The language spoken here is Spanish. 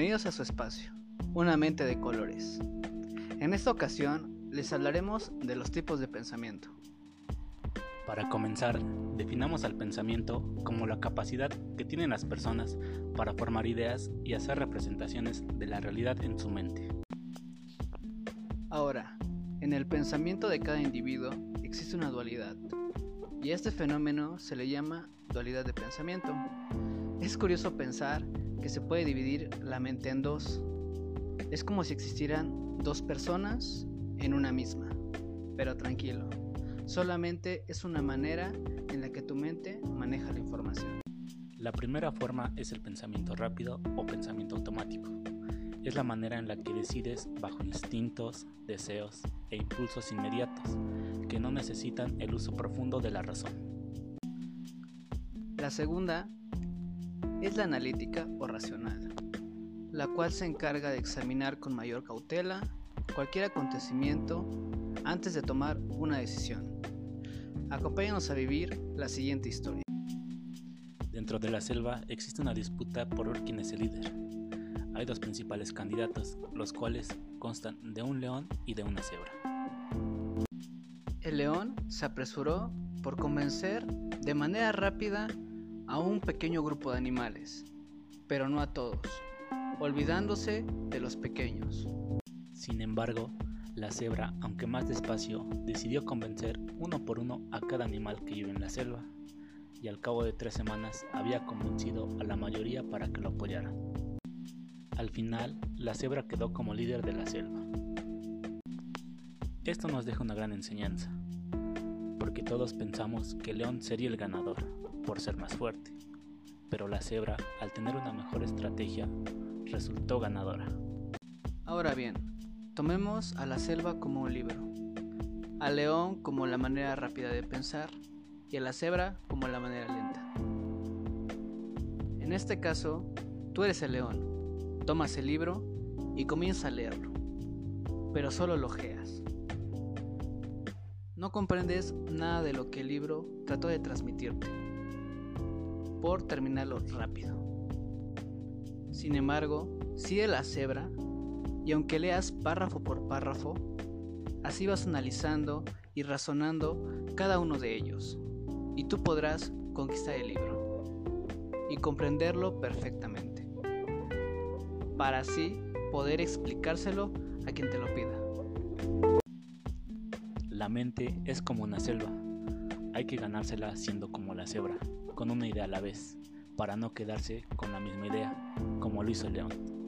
Bienvenidos a su espacio, una mente de colores. En esta ocasión les hablaremos de los tipos de pensamiento. Para comenzar, definamos al pensamiento como la capacidad que tienen las personas para formar ideas y hacer representaciones de la realidad en su mente. Ahora, en el pensamiento de cada individuo existe una dualidad, y a este fenómeno se le llama dualidad de pensamiento. Es curioso pensar que se puede dividir la mente en dos. Es como si existieran dos personas en una misma. Pero tranquilo, solamente es una manera en la que tu mente maneja la información. La primera forma es el pensamiento rápido o pensamiento automático. Es la manera en la que decides bajo instintos, deseos e impulsos inmediatos que no necesitan el uso profundo de la razón. La segunda es la analítica o racional, la cual se encarga de examinar con mayor cautela cualquier acontecimiento antes de tomar una decisión. Acompáñanos a vivir la siguiente historia. Dentro de la selva existe una disputa por ver quién es el líder. Hay dos principales candidatos, los cuales constan de un león y de una cebra. El león se apresuró por convencer de manera rápida a un pequeño grupo de animales, pero no a todos, olvidándose de los pequeños. Sin embargo, la cebra, aunque más despacio, decidió convencer uno por uno a cada animal que vive en la selva, y al cabo de tres semanas había convencido a la mayoría para que lo apoyaran. Al final, la cebra quedó como líder de la selva. Esto nos deja una gran enseñanza, porque todos pensamos que león sería el ganador, por ser más fuerte, pero la cebra, al tener una mejor estrategia, resultó ganadora. Ahora bien, tomemos a la selva como un libro, al león como la manera rápida de pensar y a la cebra como la manera lenta. En este caso, tú eres el león, tomas el libro y comienzas a leerlo, pero solo lo ojeas. No comprendes nada de lo que el libro trató de transmitirte por terminarlo rápido. Sin embargo, sigue la cebra y aunque leas párrafo por párrafo, así vas analizando y razonando cada uno de ellos, y tú podrás conquistar el libro y comprenderlo perfectamente, para así poder explicárselo a quien te lo pida. La mente es como una selva, hay que ganársela siendo como la cebra con una idea a la vez, para no quedarse con la misma idea, como lo hizo león.